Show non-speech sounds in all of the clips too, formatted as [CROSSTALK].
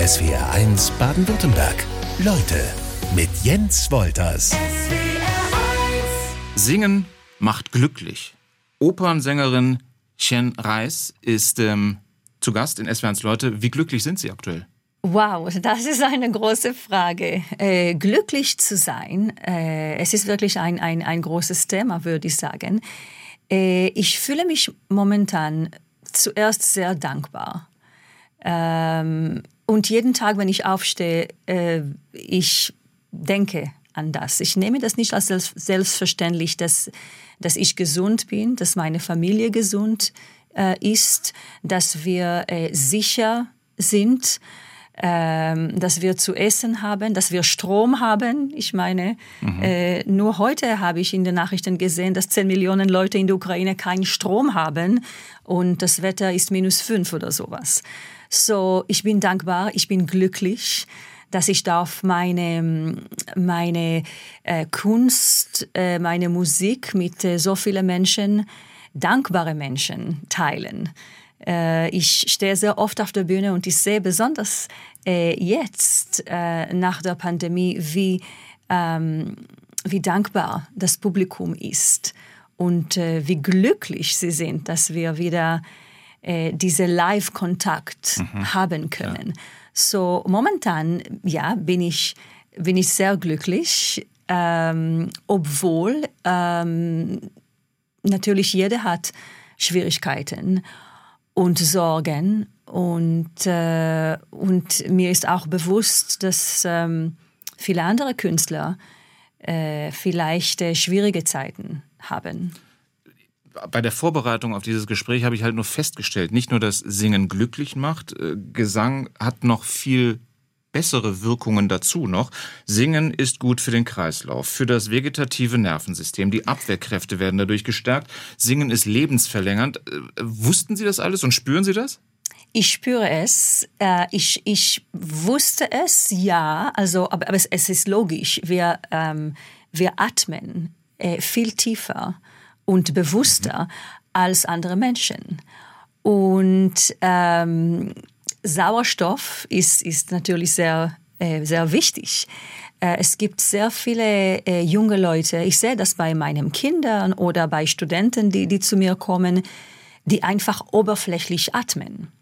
SWR1 Baden-Württemberg. Leute mit Jens Wolters. Singen macht glücklich. Opernsängerin Chen Reis ist ähm, zu Gast in SWR1 Leute. Wie glücklich sind Sie aktuell? Wow, das ist eine große Frage. Äh, glücklich zu sein, äh, es ist wirklich ein, ein, ein großes Thema, würde ich sagen. Äh, ich fühle mich momentan zuerst sehr dankbar. Ähm, und jeden Tag, wenn ich aufstehe, äh, ich denke an das. Ich nehme das nicht als selbstverständlich, dass, dass ich gesund bin, dass meine Familie gesund äh, ist, dass wir äh, sicher sind, ähm, dass wir zu essen haben, dass wir Strom haben. Ich meine, mhm. äh, nur heute habe ich in den Nachrichten gesehen, dass 10 Millionen Leute in der Ukraine keinen Strom haben und das Wetter ist minus fünf oder sowas. So, ich bin dankbar, ich bin glücklich dass ich darf meine, meine äh, Kunst, äh, meine Musik mit äh, so vielen Menschen, dankbare Menschen teilen. Äh, ich stehe sehr oft auf der Bühne und ich sehe besonders äh, jetzt äh, nach der Pandemie, wie, ähm, wie dankbar das Publikum ist und wie glücklich sie sind, dass wir wieder äh, diese Live-Kontakt mhm. haben können. Ja. So momentan, ja, bin ich, bin ich sehr glücklich, ähm, obwohl ähm, natürlich jeder hat Schwierigkeiten und Sorgen und, äh, und mir ist auch bewusst, dass ähm, viele andere Künstler äh, vielleicht äh, schwierige Zeiten haben bei der Vorbereitung auf dieses Gespräch habe ich halt nur festgestellt, nicht nur, dass Singen glücklich macht, äh, Gesang hat noch viel bessere Wirkungen dazu noch. Singen ist gut für den Kreislauf, für das vegetative Nervensystem. Die Abwehrkräfte werden dadurch gestärkt. Singen ist lebensverlängernd. Äh, wussten Sie das alles und spüren Sie das? Ich spüre es. Äh, ich, ich wusste es, ja. Also, aber, es, ist logisch. Wir, ähm, wir atmen viel tiefer und bewusster als andere Menschen. Und ähm, Sauerstoff ist, ist natürlich sehr, äh, sehr wichtig. Äh, es gibt sehr viele äh, junge Leute, ich sehe das bei meinen Kindern oder bei Studenten, die, die zu mir kommen, die einfach oberflächlich atmen.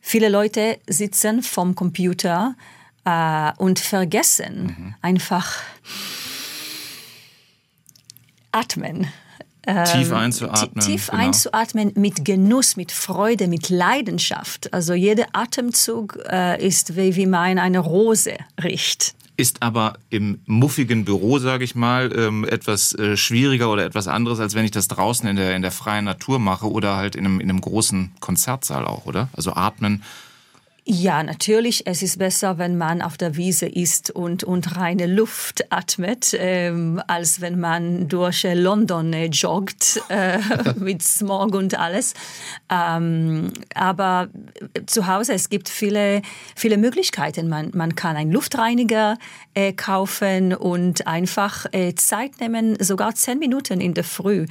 Viele Leute sitzen vom Computer äh, und vergessen mhm. einfach atmen. Tief ähm, einzuatmen. Tief genau. einzuatmen mit Genuss, mit Freude, mit Leidenschaft. Also jeder Atemzug äh, ist wie, wie man eine Rose riecht. Ist aber im muffigen Büro, sage ich mal, ähm, etwas äh, schwieriger oder etwas anderes, als wenn ich das draußen in der, in der freien Natur mache oder halt in einem, in einem großen Konzertsaal auch, oder? Also atmen ja, natürlich. Es ist besser, wenn man auf der Wiese ist und, und reine Luft atmet, ähm, als wenn man durch London äh, joggt äh, [LAUGHS] mit Smog und alles. Ähm, aber zu Hause, es gibt viele, viele Möglichkeiten. Man, man kann einen Luftreiniger äh, kaufen und einfach äh, Zeit nehmen, sogar zehn Minuten in der Früh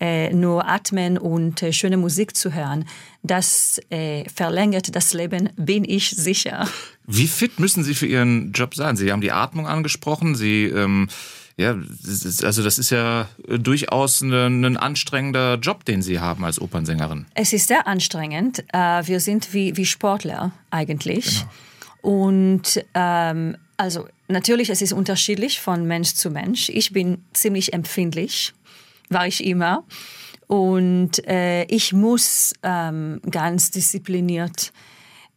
äh, nur atmen und äh, schöne Musik zu hören, das äh, verlängert das Leben, bin ich sicher. Wie fit müssen Sie für Ihren Job sein? Sie haben die Atmung angesprochen. Sie, ähm, ja, also das ist ja durchaus ein, ein, anstrengender Job, den Sie haben als Opernsängerin. Es ist sehr anstrengend. Äh, wir sind wie, wie Sportler eigentlich. Genau. Und ähm, also natürlich, es ist unterschiedlich von Mensch zu Mensch. Ich bin ziemlich empfindlich war ich immer. Und äh, ich muss ähm, ganz diszipliniert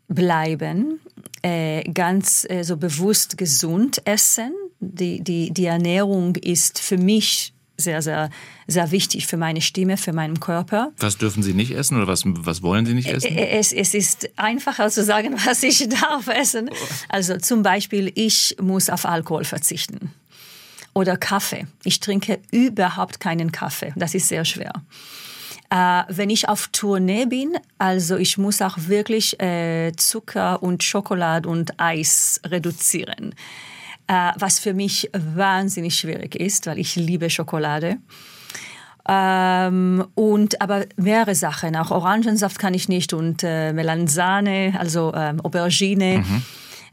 bleiben, äh, ganz äh, so bewusst gesund essen. Die, die, die Ernährung ist für mich sehr, sehr, sehr wichtig für meine Stimme, für meinen Körper. Was dürfen Sie nicht essen oder was, was wollen Sie nicht essen? Es, es ist einfacher zu sagen, [LAUGHS] was ich darf essen. Also zum Beispiel, ich muss auf Alkohol verzichten oder Kaffee. Ich trinke überhaupt keinen Kaffee. Das ist sehr schwer. Äh, wenn ich auf Tournee bin, also ich muss auch wirklich äh, Zucker und Schokolade und Eis reduzieren. Äh, was für mich wahnsinnig schwierig ist, weil ich liebe Schokolade. Ähm, und aber mehrere Sachen, auch Orangensaft kann ich nicht und äh, Melanzane, also ähm, Aubergine. Mhm.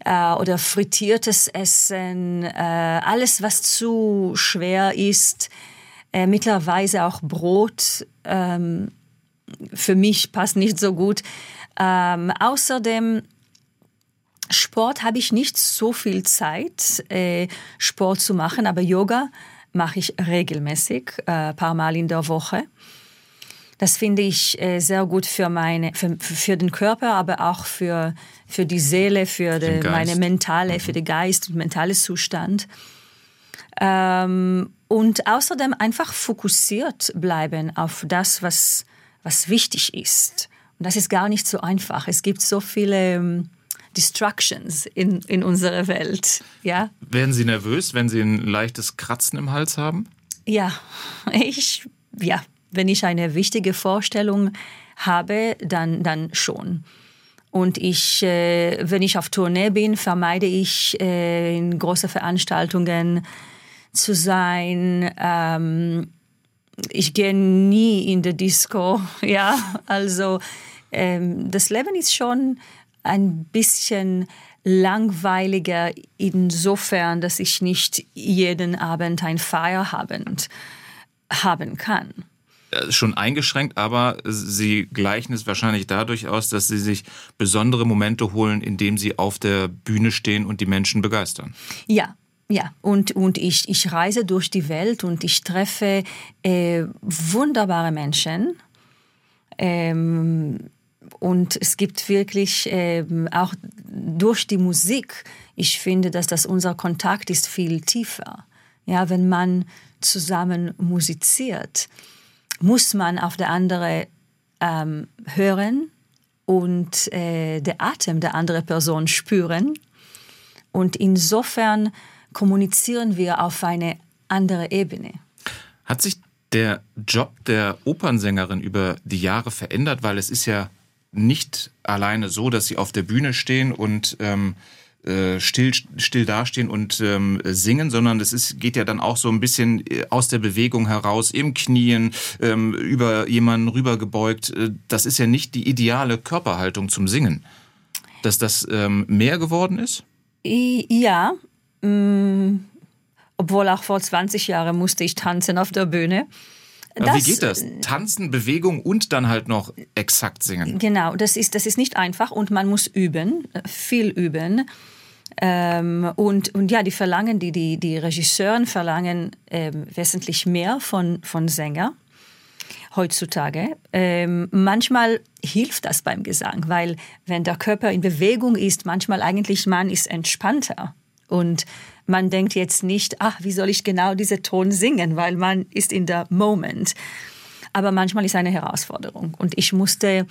Äh, oder frittiertes Essen, äh, alles was zu schwer ist, äh, mittlerweile auch Brot, ähm, für mich passt nicht so gut. Ähm, außerdem Sport habe ich nicht so viel Zeit, äh, Sport zu machen, aber Yoga mache ich regelmäßig, äh, paar Mal in der Woche. Das finde ich äh, sehr gut für meine, für, für den Körper, aber auch für, für die Seele, für die, meine mentale, mhm. für den Geist und mentale Zustand. Ähm, und außerdem einfach fokussiert bleiben auf das, was, was wichtig ist. Und das ist gar nicht so einfach. Es gibt so viele ähm, Distractions in, in unserer Welt. Ja? Werden Sie nervös, wenn Sie ein leichtes Kratzen im Hals haben? Ja, [LAUGHS] ich, ja, wenn ich eine wichtige Vorstellung habe, dann, dann schon. Und ich, äh, wenn ich auf Tournee bin, vermeide ich äh, in große Veranstaltungen zu sein. Ähm, ich gehe nie in die Disco, [LAUGHS] ja. Also ähm, das Leben ist schon ein bisschen langweiliger insofern, dass ich nicht jeden Abend ein Feierabend haben kann. Schon eingeschränkt, aber Sie gleichen es wahrscheinlich dadurch aus, dass Sie sich besondere Momente holen, indem Sie auf der Bühne stehen und die Menschen begeistern. Ja, ja, und, und ich, ich reise durch die Welt und ich treffe äh, wunderbare Menschen. Ähm, und es gibt wirklich ähm, auch durch die Musik, ich finde, dass das unser Kontakt ist viel tiefer. Ja, wenn man zusammen musiziert, muss man auf der andere ähm, hören und äh, der Atem der anderen Person spüren. Und insofern kommunizieren wir auf eine andere Ebene. Hat sich der Job der Opernsängerin über die Jahre verändert? Weil es ist ja nicht alleine so, dass sie auf der Bühne stehen und ähm, äh, still, still dastehen und ähm, singen, sondern es ist, geht ja dann auch so ein bisschen äh, aus der Bewegung heraus, im Knien, ähm, über jemanden rübergebeugt. Äh, das ist ja nicht die ideale Körperhaltung zum Singen. Dass das ähm, mehr geworden ist? Ja, mm, obwohl auch vor 20 Jahren musste ich tanzen auf der Bühne. Das, wie geht das? Tanzen, Bewegung und dann halt noch exakt singen. Genau, das ist, das ist nicht einfach und man muss üben, viel üben. Ähm, und, und ja, die verlangen, die, die, die Regisseuren verlangen ähm, wesentlich mehr von, von Sänger heutzutage. Ähm, manchmal hilft das beim Gesang, weil wenn der Körper in Bewegung ist, manchmal eigentlich man ist entspannter und man denkt jetzt nicht, ach, wie soll ich genau diese Ton singen, weil man ist in der Moment. Aber manchmal ist eine Herausforderung. Und ich musste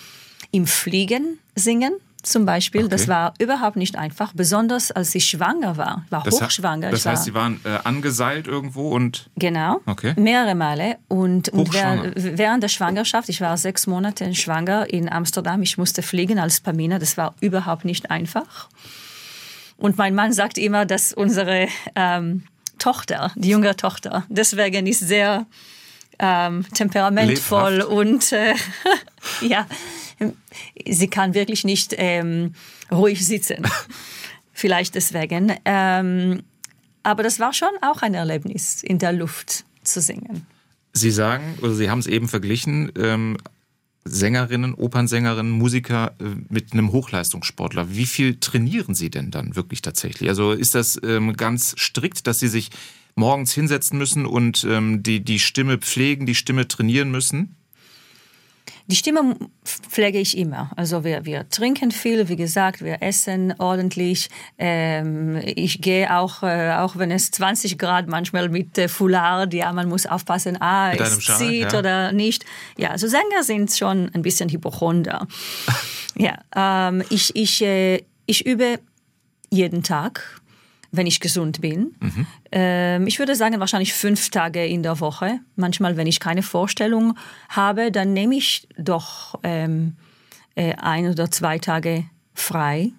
im Fliegen singen, zum Beispiel. Okay. Das war überhaupt nicht einfach, besonders als ich schwanger war. War das hochschwanger. Das heißt, Sie waren äh, angeseilt irgendwo und. Genau. Okay. Mehrere Male. Und, und während, während der Schwangerschaft, ich war sechs Monate schwanger in Amsterdam, ich musste fliegen als Pamina. Das war überhaupt nicht einfach. Und mein Mann sagt immer, dass unsere ähm, Tochter, die junge Tochter, deswegen ist sehr ähm, temperamentvoll Lebhaft. und äh, [LAUGHS] ja, sie kann wirklich nicht ähm, ruhig sitzen. [LAUGHS] Vielleicht deswegen. Ähm, aber das war schon auch ein Erlebnis, in der Luft zu singen. Sie sagen, oder Sie haben es eben verglichen, ähm, Sängerinnen, Opernsängerinnen, Musiker äh, mit einem Hochleistungssportler. Wie viel trainieren Sie denn dann wirklich tatsächlich? Also ist das ähm, ganz strikt, dass Sie sich morgens hinsetzen müssen und ähm, die, die Stimme pflegen, die Stimme trainieren müssen? Die Stimme pflege ich immer. Also wir, wir trinken viel, wie gesagt, wir essen ordentlich. Ähm, ich gehe auch, äh, auch wenn es 20 Grad manchmal mit äh, Foulard, ja, man muss aufpassen, ah, mit es Schal, zieht ja. oder nicht. Ja, also Sänger sind schon ein bisschen Hypochonder. [LAUGHS] ja, ähm, ich, ich, äh, ich übe jeden Tag wenn ich gesund bin. Mhm. Ähm, ich würde sagen, wahrscheinlich fünf Tage in der Woche. Manchmal, wenn ich keine Vorstellung habe, dann nehme ich doch ähm, äh, ein oder zwei Tage frei.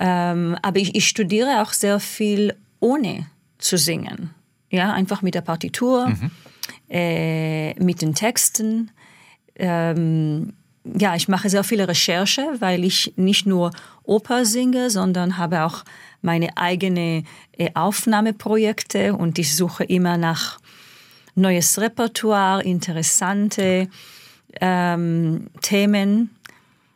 Ähm, aber ich, ich, studiere auch sehr viel ohne zu singen. Ja, einfach mit der Partitur. Mhm. äh, mit den Texten. Ähm, ja, ich mache sehr viele Recherche, weil ich nicht nur Oper singe, sondern habe auch meine eigene äh, Aufnahmeprojekte und ich suche immer nach neues Repertoire, interessante ähm, Themen.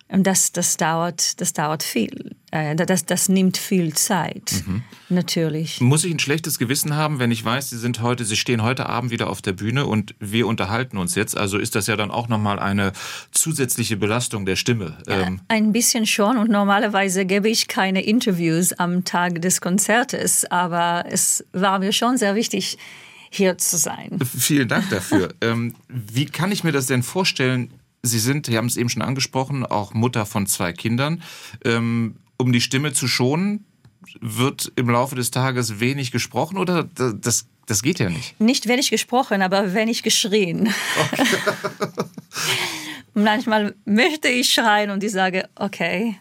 Und das, das dauert, das dauert viel. Äh, das, das nimmt viel Zeit, mhm. natürlich. Muss ich ein schlechtes Gewissen haben, wenn ich weiß, Sie sind heute, Sie stehen heute Abend wieder auf der Bühne und wir unterhalten uns jetzt? Also ist das ja dann auch nochmal eine zusätzliche Belastung der Stimme. Ja, ähm, ein bisschen schon und normalerweise gebe ich keine Interviews am Tag des Konzertes, aber es war mir schon sehr wichtig, hier zu sein. Vielen Dank [LAUGHS] dafür. ähm, wie kann ich mir das denn vorstellen? Sie sind, Sie haben es eben schon angesprochen, auch Mutter von zwei Kindern. Ähm, um die Stimme zu schonen, wird im Laufe des Tages wenig gesprochen oder das, das geht ja nicht? Nicht wenig gesprochen, aber wenig geschrien. Okay. [LAUGHS] Manchmal möchte ich schreien und ich sage, okay,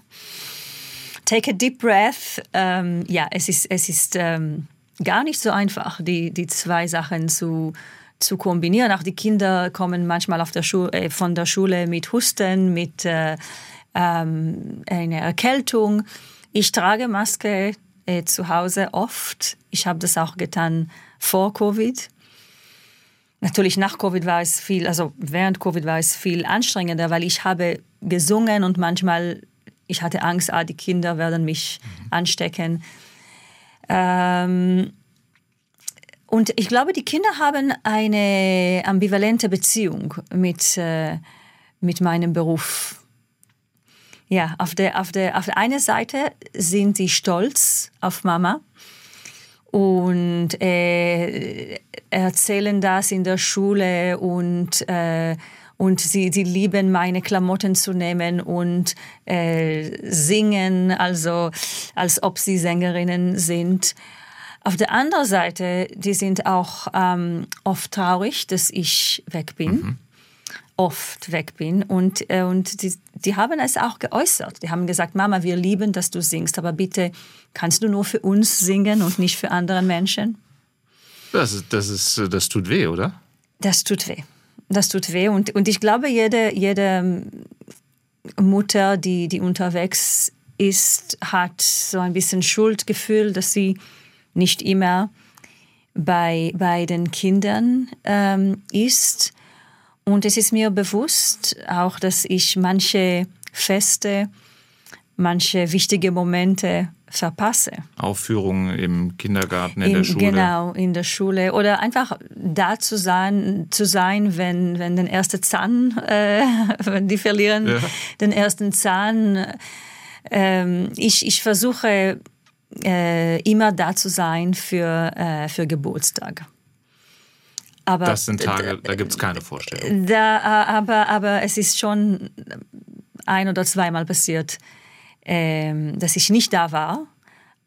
take a deep breath. Ähm, ja, es ist, es ist ähm, gar nicht so einfach, die, die zwei Sachen zu, zu kombinieren. Auch die Kinder kommen manchmal der Schule, äh, von der Schule mit Husten, mit äh, ähm, einer Erkältung. Ich trage Maske äh, zu Hause oft. Ich habe das auch getan vor Covid. Natürlich nach Covid war es viel, also während Covid war es viel anstrengender, weil ich habe gesungen und manchmal ich hatte Angst, ah, die Kinder werden mich mhm. anstecken. Ähm, und ich glaube, die Kinder haben eine ambivalente Beziehung mit, äh, mit meinem Beruf. Ja, auf der, auf, der, auf der einen Seite sind sie stolz auf Mama und äh, erzählen das in der Schule und äh, und sie, sie lieben meine Klamotten zu nehmen und äh, singen, also als ob sie Sängerinnen sind. Auf der anderen Seite, die sind auch ähm, oft traurig, dass ich weg bin. Mhm. Oft weg bin. Und, äh, und die, die haben es auch geäußert. Die haben gesagt, Mama, wir lieben, dass du singst, aber bitte kannst du nur für uns singen und nicht für andere Menschen? Das, das, ist, das tut weh, oder? Das tut weh das tut weh. Und, und ich glaube, jede, jede Mutter, die, die unterwegs ist, hat so ein bisschen Schuldgefühl, dass sie nicht immer bei, bei den Kindern ähm, ist. Und es ist mir bewusst auch, dass ich manche Feste, manche wichtige Momente verpasse. Aufführungen im Kindergarten, in, in, der Schule. Genau, in der Schule. Oder einfach da zu sein, zu sein wenn, wenn den ersten Zahn, äh, [LAUGHS] wenn die verlieren ja. den ersten Zahn. Ähm, ich, ich versuche äh, immer da zu sein für, äh, für Geburtstag. Aber, das sind Tage, da gibt es keine Vorstellung. Da, aber, aber es ist schon ein oder zweimal passiert, ähm, dass ich nicht da war.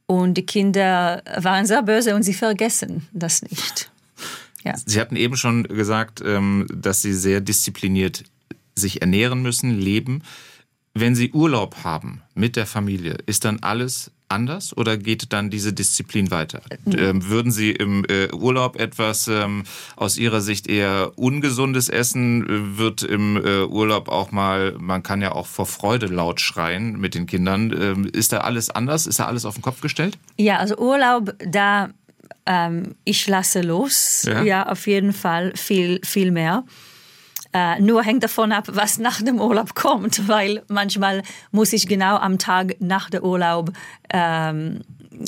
Und die Kinder waren sehr böse und sie vergessen das nicht. [LAUGHS] Ja. Sie hatten eben schon gesagt, ähm, dass Sie sehr diszipliniert sich ernähren müssen, leben. Wenn Sie Urlaub haben mit der Familie, ist dann alles anders oder geht dann diese Disziplin weiter? Ähm, würden Sie im äh, Urlaub etwas ähm, aus Ihrer Sicht eher ungesundes essen? Wird im äh, Urlaub auch mal, man kann ja auch vor Freude laut schreien mit den Kindern. Ähm, ist da alles anders? Ist da alles auf den Kopf gestellt? Ja, also Urlaub, da ähm, ich lasse los. Ja. ja, auf jeden Fall viel, viel mehr. Äh, nur hängt davon ab, was nach dem Urlaub kommt, weil manchmal muss ich genau am Tag nach dem Urlaub ähm,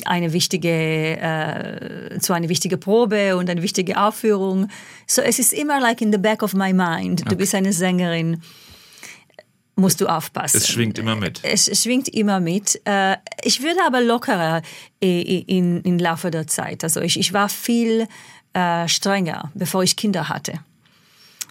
eine wichtige, äh, zu einer wichtige Probe und eine wichtige Aufführung. So es ist immer like in the back of my mind. Okay. Du bist eine Sängerin musst du aufpassen. Es schwingt immer mit. Es, es schwingt immer mit. Äh, ich würde aber lockerer in, in Laufe der Zeit. Also ich, ich war viel äh, strenger, bevor ich Kinder hatte.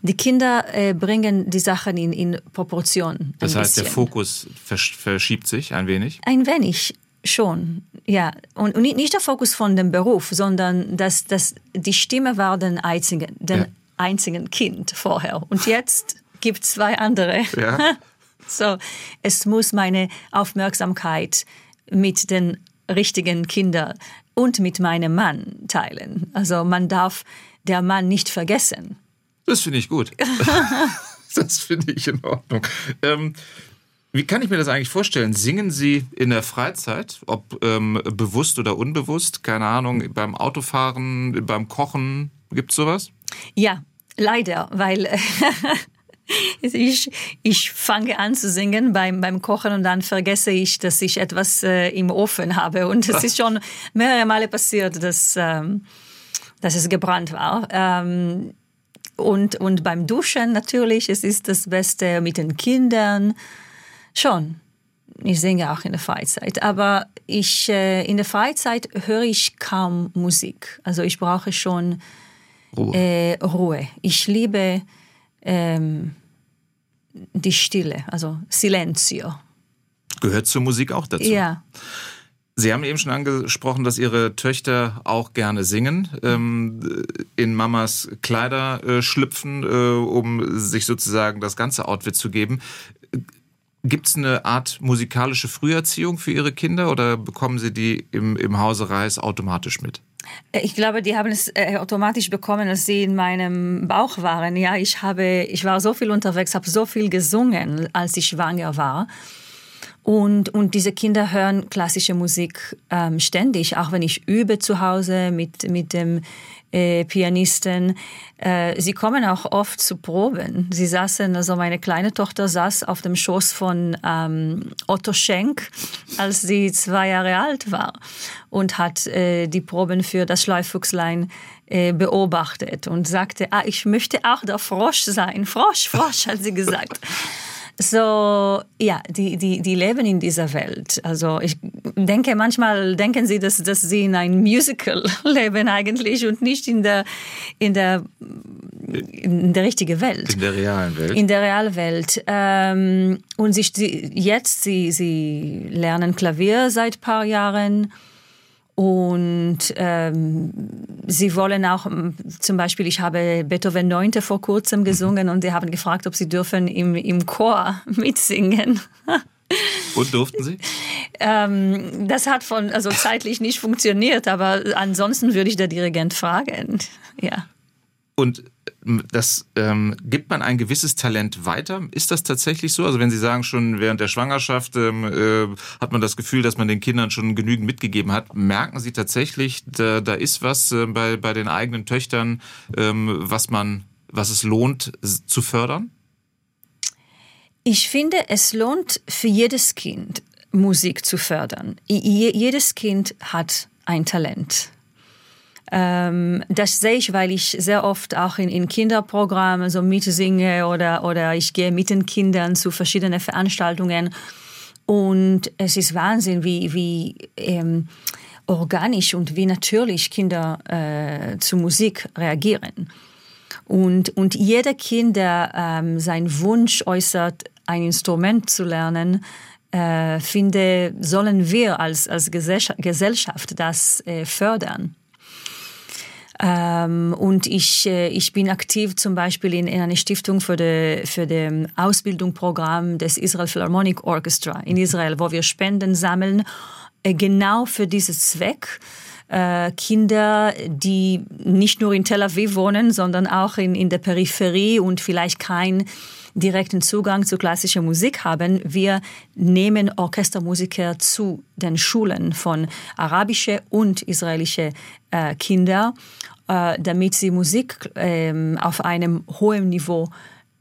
Die Kinder äh, bringen die Sachen in, in Proportion. Das heißt, bisschen. der Fokus verschiebt sich ein wenig? Ein wenig schon, ja. Und, und nicht der Fokus von dem Beruf, sondern dass, dass die Stimme war den einzigen, den ja. einzigen Kind vorher. Und jetzt gibt es zwei andere. Ja. [LAUGHS] so, es muss meine Aufmerksamkeit mit den richtigen Kindern und mit meinem Mann teilen. Also man darf der Mann nicht vergessen Das finde ich gut. [LAUGHS] das finde ich in Ordnung. Ähm, wie kann ich mir das eigentlich vorstellen? Singen Sie in der Freizeit, ob ähm, bewusst oder unbewusst? Keine Ahnung, beim Autofahren, beim Kochen, gibt es sowas? Ja, leider, weil [LAUGHS] ich, ich fange an zu singen beim, beim Kochen und dann vergesse ich, dass ich etwas äh, im Ofen habe. Und es ist schon mehrere Male passiert, dass, ähm, dass es gebrannt war. Ähm, und, und beim Duschen natürlich, es ist das Beste mit den Kindern. Schon. Ich singe auch in der Freizeit, aber ich äh, in der Freizeit höre ich kaum Musik. Also ich brauche schon Ruhe. Äh, Ruhe. Ich liebe ähm, die Stille, also Silenzio. Gehört zur Musik auch dazu. Ja. Sie haben eben schon angesprochen, dass Ihre Töchter auch gerne singen, ähm, in Mamas Kleider äh, schlüpfen, äh, um sich sozusagen das ganze Outfit zu geben. Gibt es eine Art musikalische Früherziehung für Ihre Kinder oder bekommen Sie die im, im Hause Reis automatisch mit? Äh, ich glaube, die haben es äh, automatisch bekommen, als sie in meinem Bauch waren. Ja, ich habe, ich war so viel unterwegs, habe so viel gesungen, als ich schwanger war. Und, und diese Kinder hören klassische Musik ähm, ständig, auch wenn ich übe zu Hause mit, mit dem äh, Pianisten. Äh, sie kommen auch oft zu Proben. Sie saßen, also meine kleine Tochter saß auf dem Schoß von ähm, Otto Schenk, als sie zwei Jahre alt war und hat äh, die Proben für das Schleifuchslein äh, beobachtet und sagte, ah, ich möchte auch der Frosch sein. Frosch, Frosch, hat sie gesagt. So, ja, die, die, die leben in dieser Welt. Also ich denke, manchmal denken sie, dass, dass sie in einem Musical [LAUGHS] leben eigentlich und nicht in der, in der, in der richtigen Welt. In der realen Welt. In der realen Welt. Ähm, und sie, jetzt, sie, sie lernen Klavier seit paar Jahren und ähm, sie wollen auch, zum Beispiel, ich habe Beethoven 9. vor kurzem mhm. gesungen und die haben gefragt, ob sie dürfen im, im Chor [LAUGHS] mitsingen. Und durften Sie? [LAUGHS] ähm, das hat von, also zeitlich nicht funktioniert, aber ansonsten würde ich der Dirigent fragen. [LAUGHS] Ja. Und das ähm, gibt man ein gewisses Talent weiter. Ist das tatsächlich so? Also wenn Sie sagen, schon während der Schwangerschaft ähm, äh, hat man das Gefühl, dass man den Kindern schon genügend mitgegeben hat. Merken Sie tatsächlich, da, da ist was äh, bei, bei den eigenen Töchtern, ähm, was man, was es lohnt zu fördern? Ich finde, es lohnt für jedes Kind Musik zu fördern. jedes Kind hat ein Talent. Ähm, das sehe ich, weil ich sehr oft auch in, in Kinderprogrammen so mitsinge oder, oder ich gehe mit den Kindern zu verschiedenen Veranstaltungen. Und es ist Wahnsinn, wie, wie ähm, organisch und wie natürlich Kinder äh, zu Musik reagieren. Und, und jeder Kind, der ähm, seinen Wunsch äußert, ein Instrument zu lernen, äh, finde, sollen wir als, als Gesellschaft das äh, fördern. Ähm, und ich, äh, ich bin aktiv zum Beispiel in, in einer Stiftung für das für Ausbildungsprogramm des Israel Philharmonic Orchestra in Israel, wo wir Spenden sammeln, äh, genau für diesen Zweck. Äh, Kinder, die nicht nur in Tel Aviv wohnen, sondern auch in, in der Peripherie und vielleicht kein direkten Zugang zu klassischer Musik haben. Wir nehmen Orchestermusiker zu den Schulen von arabische und israelische äh, Kinder, äh, damit sie Musik äh, auf einem hohen Niveau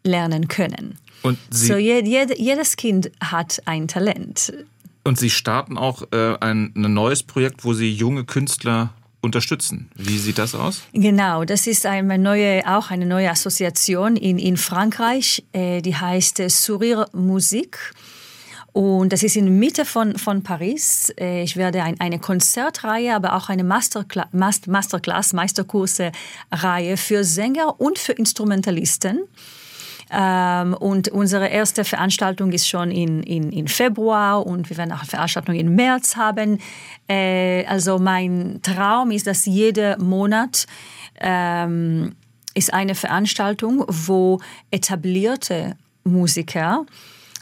lernen können. Und Sie so jed, jed, jedes Kind hat ein Talent. Und Sie starten auch äh, ein, ein neues Projekt, wo Sie junge Künstler unterstützen. Wie sieht das aus? Genau, das ist eine neue, auch eine neue Assoziation in, in Frankreich, äh, die heißt äh, Sourire Musik. Und das ist in der Mitte von, von Paris. Äh, ich werde ein, eine Konzertreihe, aber auch eine Masterclass, Masterclass Meisterkurse-Reihe für Sänger und für Instrumentalisten ähm, und unsere erste Veranstaltung ist schon in, in, in Februar und wir werden auch eine Veranstaltung im März haben. Äh, also mein Traum ist, dass jeder Monat ähm, ist eine Veranstaltung, wo etablierte Musiker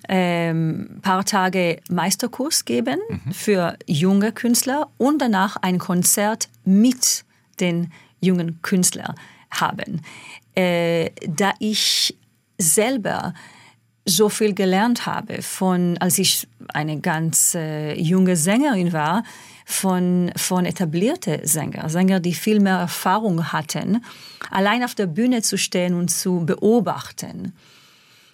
ähm, paar Tage Meisterkurs geben mhm. für junge Künstler und danach ein Konzert mit den jungen Künstlern haben. Äh, da ich selber so viel gelernt habe von, als ich eine ganz äh, junge Sängerin war, von, von etablierte Sänger, Sänger, die viel mehr Erfahrung hatten, allein auf der Bühne zu stehen und zu beobachten,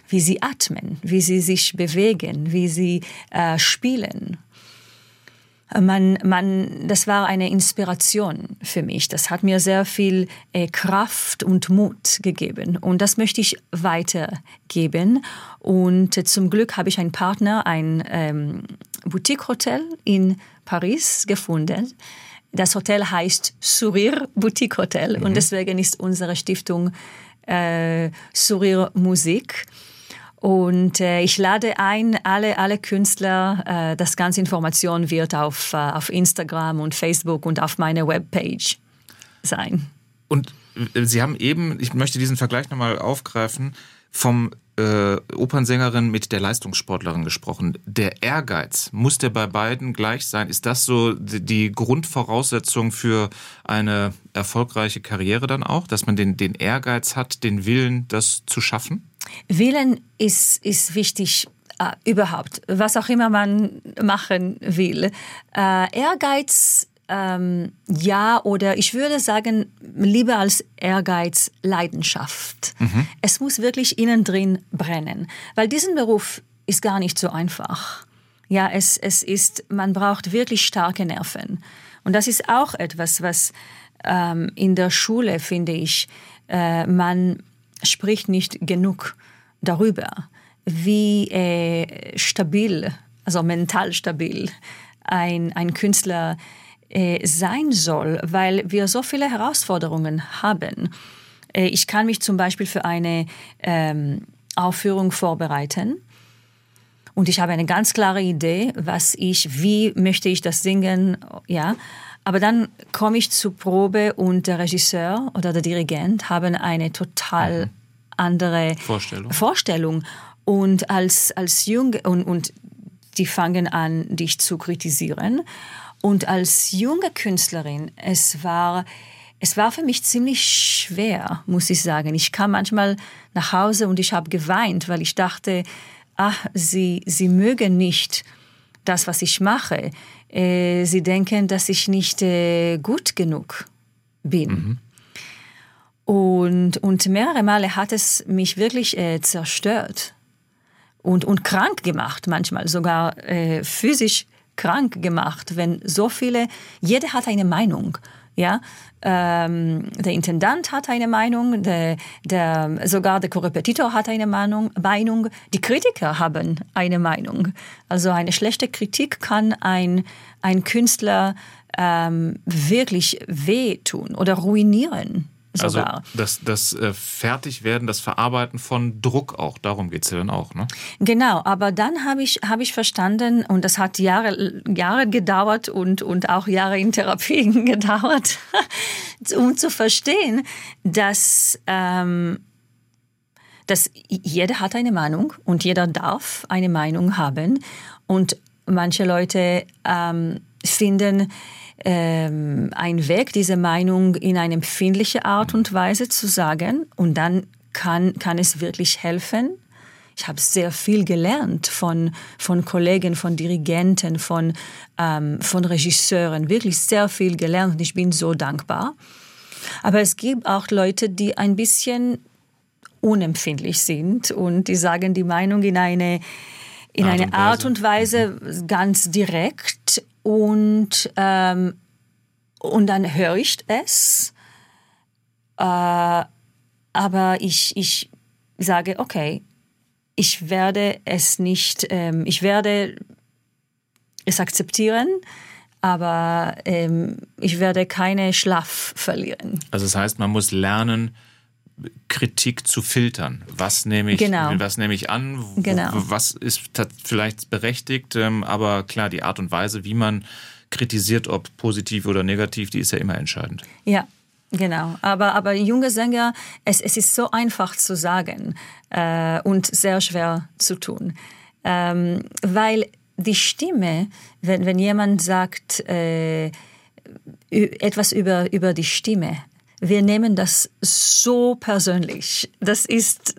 wie sie atmen, wie sie sich bewegen, wie sie äh, spielen. Man, man, das war eine Inspiration für mich. Das hat mir sehr viel äh, Kraft und Mut gegeben. Und das möchte ich weitergeben. Und äh, zum Glück habe ich einen Partner, ein ähm, Boutique-Hotel in Paris gefunden. Das Hotel heißt Sourire Boutique Hotel. Mhm. Und deswegen ist unsere Stiftung äh, Sourire Musik. Und äh, ich lade ein, alle, alle Künstler, äh, das ganze Information wird auf, äh, auf Instagram und Facebook und auf meiner Webpage sein. Und äh, Sie haben eben, ich möchte diesen Vergleich nochmal aufgreifen, vom äh, Opernsängerin mit der Leistungssportlerin gesprochen. Der Ehrgeiz, muss der bei beiden gleich sein? Ist das so die Grundvoraussetzung für eine erfolgreiche Karriere dann auch, dass man den, den Ehrgeiz hat, den Willen, das zu schaffen? Willen ist, ist wichtig äh, überhaupt, was auch immer man machen will. Äh, Ehrgeiz, ähm, ja, oder ich würde sagen, lieber als Ehrgeiz, Leidenschaft. Mhm. Es muss wirklich innen drin brennen, weil diesen Beruf ist gar nicht so einfach. Ja, es, es ist, man braucht wirklich starke Nerven. Und das ist auch etwas, was ähm, in der Schule, finde ich, äh, man spricht nicht genug darüber, wie äh, stabil, also mental stabil ein, ein Künstler äh, sein soll, weil wir so viele Herausforderungen haben. Äh, ich kann mich zum Beispiel für eine ähm, Aufführung vorbereiten. Und ich habe eine ganz klare Idee, was ich, wie möchte ich das singen, ja. Aber dann komme ich zur Probe und der Regisseur oder der Dirigent haben eine total mhm. andere Vorstellung. Vorstellung. Und als, als Jung, und, und die fangen an, dich zu kritisieren. Und als junge Künstlerin, es war, es war für mich ziemlich schwer, muss ich sagen. Ich kam manchmal nach Hause und ich habe geweint, weil ich dachte, ach, sie, sie mögen nicht das, was ich mache. Äh, sie denken, dass ich nicht äh, gut genug bin. Mhm. Und, und mehrere Male hat es mich wirklich äh, zerstört und, und krank gemacht, manchmal sogar äh, physisch krank gemacht, wenn so viele, jeder hat eine Meinung. Ja, ähm, der Intendant hat eine Meinung, der, der, sogar der Korrepetitor hat eine Meinung, Meinung, die Kritiker haben eine Meinung. Also eine schlechte Kritik kann ein, ein Künstler ähm, wirklich wehtun oder ruinieren. Also sogar. Also das, das äh, Fertigwerden, das Verarbeiten von Druck auch, darum geht es ja dann auch, ne? Genau, aber dann habe ich, hab ich verstanden, und das hat Jahre, Jahre gedauert und, und auch Jahre in Therapien [LAUGHS] gedauert, um zu verstehen, dass, ähm, dass jeder hat eine Meinung und jeder darf eine Meinung haben. Und manche Leute ähm, finden, ähm, ein Weg, diese Meinung in eine empfindliche Art und Weise zu sagen. Und dann kann, kann es wirklich helfen. Ich habe sehr viel gelernt von, von Kollegen, von Dirigenten, von, ähm, von Regisseuren, wirklich sehr viel gelernt und ich bin so dankbar. Aber es gibt auch Leute, die ein bisschen unempfindlich sind und die sagen die Meinung in eine, in Art eine Art und Weise ganz direkt und, ähm, und dann höre ich es. Äh, aber ich, ich sage, okay, ich werde es nicht, ähm, ich werde es akzeptieren, aber ähm, ich werde keine Schlaf verlieren. Also das heißt, man muss lernen, Kritik zu filtern. Was nehme ich, genau. was nehme ich an? Genau. Was ist vielleicht berechtigt? Ähm, aber klar, die Art und Weise, wie man kritisiert, ob positiv oder negativ, die ist ja immer entscheidend. Ja, Genau, aber, aber junge Sänger, es, es ist so einfach zu sagen äh, und sehr schwer zu tun. Ähm, weil die Stimme, wenn, wenn jemand sagt äh, etwas über, über die Stimme, wir nehmen das so persönlich. Das ist,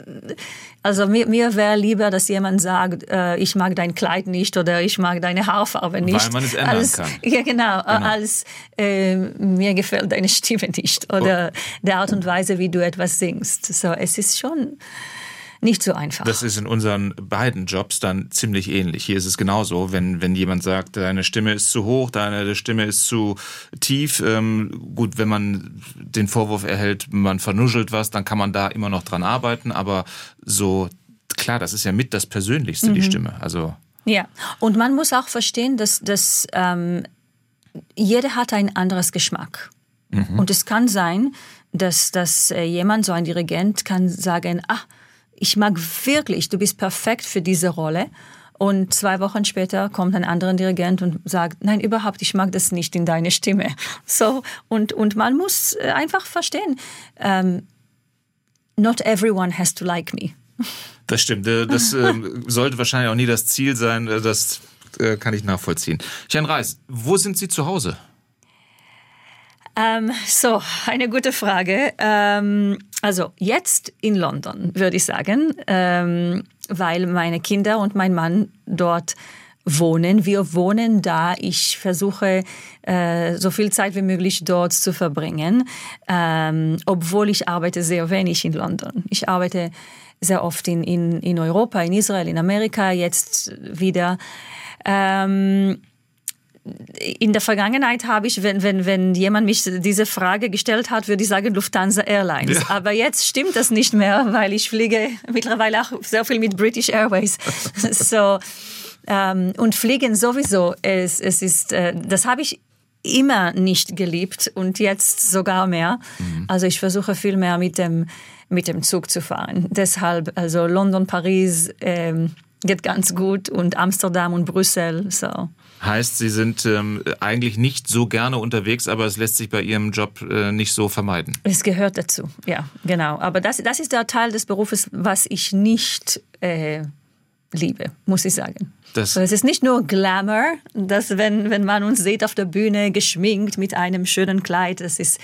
also mir, mir wäre lieber, dass jemand sagt, äh, ich mag dein Kleid nicht oder ich mag deine Haarfarbe nicht. Weil man es ändern als, kann. Ja, genau, genau. als äh, mir gefällt deine Stimme nicht oder oh. der Art und Weise, wie du etwas singst. So, es ist schon nicht so einfach. Das ist in unseren beiden Jobs dann ziemlich ähnlich. Hier ist es genauso, wenn, wenn jemand sagt, deine Stimme ist zu hoch, deine Stimme ist zu tief. Ähm, gut, wenn man den Vorwurf erhält, man vernuschelt was, dann kann man da immer noch dran arbeiten. Aber so, klar, das ist ja mit das Persönlichste, mhm. die Stimme. Also. Ja, und man muss auch verstehen, dass, dass ähm, jeder hat ein anderes Geschmack. Mhm. Und es kann sein, dass, dass äh, jemand, so ein Dirigent, kann sagen, ah, ich mag wirklich, du bist perfekt für diese Rolle. Und zwei Wochen später kommt ein anderer Dirigent und sagt, nein, überhaupt, ich mag das nicht in deine Stimme. [LAUGHS] So, und, und man muss äh, einfach verstehen, ähm, not everyone has to like me. Das stimmt. Äh, das [LAUGHS] äh, sollte wahrscheinlich auch nie das Ziel sein. Das kann ich nachvollziehen. Jan Reis, wo sind Sie zu Hause? Ähm, so, eine gute Frage. Ähm, also jetzt in London, würde ich sagen, ähm, weil meine Kinder und mein Mann dort wohnen. Wir wohnen da. Ich versuche, äh, so viel Zeit wie möglich dort zu verbringen, ähm, obwohl ich arbeite sehr wenig in London. Ich arbeite sehr oft in, in, in Europa, in Israel, in Amerika, jetzt wieder. Ähm, in der Vergangenheit habe ich, wenn, wenn, wenn jemand mich diese Frage gestellt hat, würde ich sagen Lufthansa Airlines. Ja. Aber jetzt stimmt das nicht mehr, weil ich fliege mittlerweile auch sehr viel mit British Airways. [LAUGHS] so, ähm, und fliegen sowieso, es, es ist, äh, das habe ich immer nicht geliebt und jetzt sogar mehr. Mhm. Also ich versuche viel mehr mit dem, mit dem Zug zu fahren. Deshalb, also London, Paris ähm, geht ganz gut und Amsterdam und Brüssel, so. Heißt, Sie sind ähm, eigentlich nicht so gerne unterwegs, aber es lässt sich bei Ihrem Job äh, nicht so vermeiden. Es gehört dazu, ja, genau. Aber das, das ist der Teil des Berufes, was ich nicht äh, liebe, muss ich sagen. Das es ist nicht nur Glamour, dass wenn, wenn man uns sieht auf der Bühne geschminkt mit einem schönen Kleid, das ist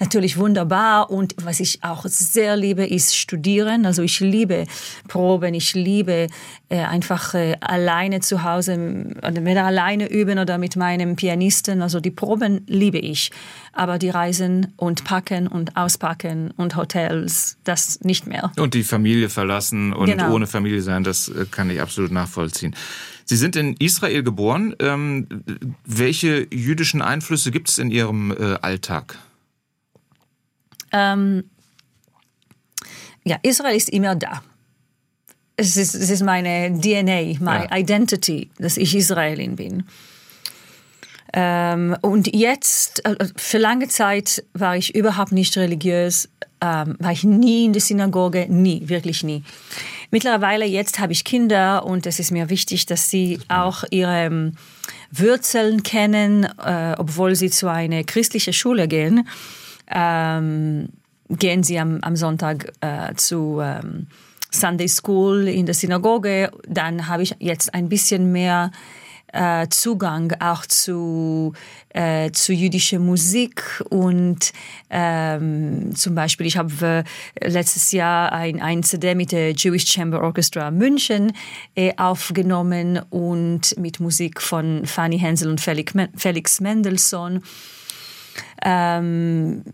natürlich wunderbar. Und was ich auch sehr liebe, ist Studieren. Also ich liebe Proben, ich liebe äh, einfach äh, alleine zu Hause, entweder alleine üben oder mit meinem Pianisten. Also die Proben liebe ich. Aber die Reisen und Packen und Auspacken und Hotels, das nicht mehr. Und die Familie verlassen und genau. ohne Familie sein, das äh, kann ich absolut nachvollziehen. Sie sind in Israel geboren. Ähm, welche jüdischen Einflüsse gibt es in Ihrem äh, Alltag? Ähm, ja, Israel ist immer da. Es ist, es ist meine DNA, meine ja. Identity, dass ich Israelin bin. Ähm, und jetzt, äh, für lange Zeit war ich überhaupt nicht religiös, ähm, war ich nie in der Synagoge, nie, wirklich nie. Mittlerweile jetzt habe ich Kinder und es ist mir wichtig, dass sie auch ihre ähm, Wurzeln kennen, äh, obwohl sie zu einer christlichen Schule gehen. Ähm, gehen sie am, am Sonntag äh, zu ähm, Sunday School in der Synagoge. Dann habe ich jetzt ein bisschen mehr äh, Zugang auch zu, äh, zu jüdischer Musik und ähm, zum Beispiel, ich habe äh, letztes Jahr ein, ein CD mit der Jewish Chamber Orchestra München äh, aufgenommen und mit Musik von Fanny Hensel und Felix Mendelssohn. Ähm,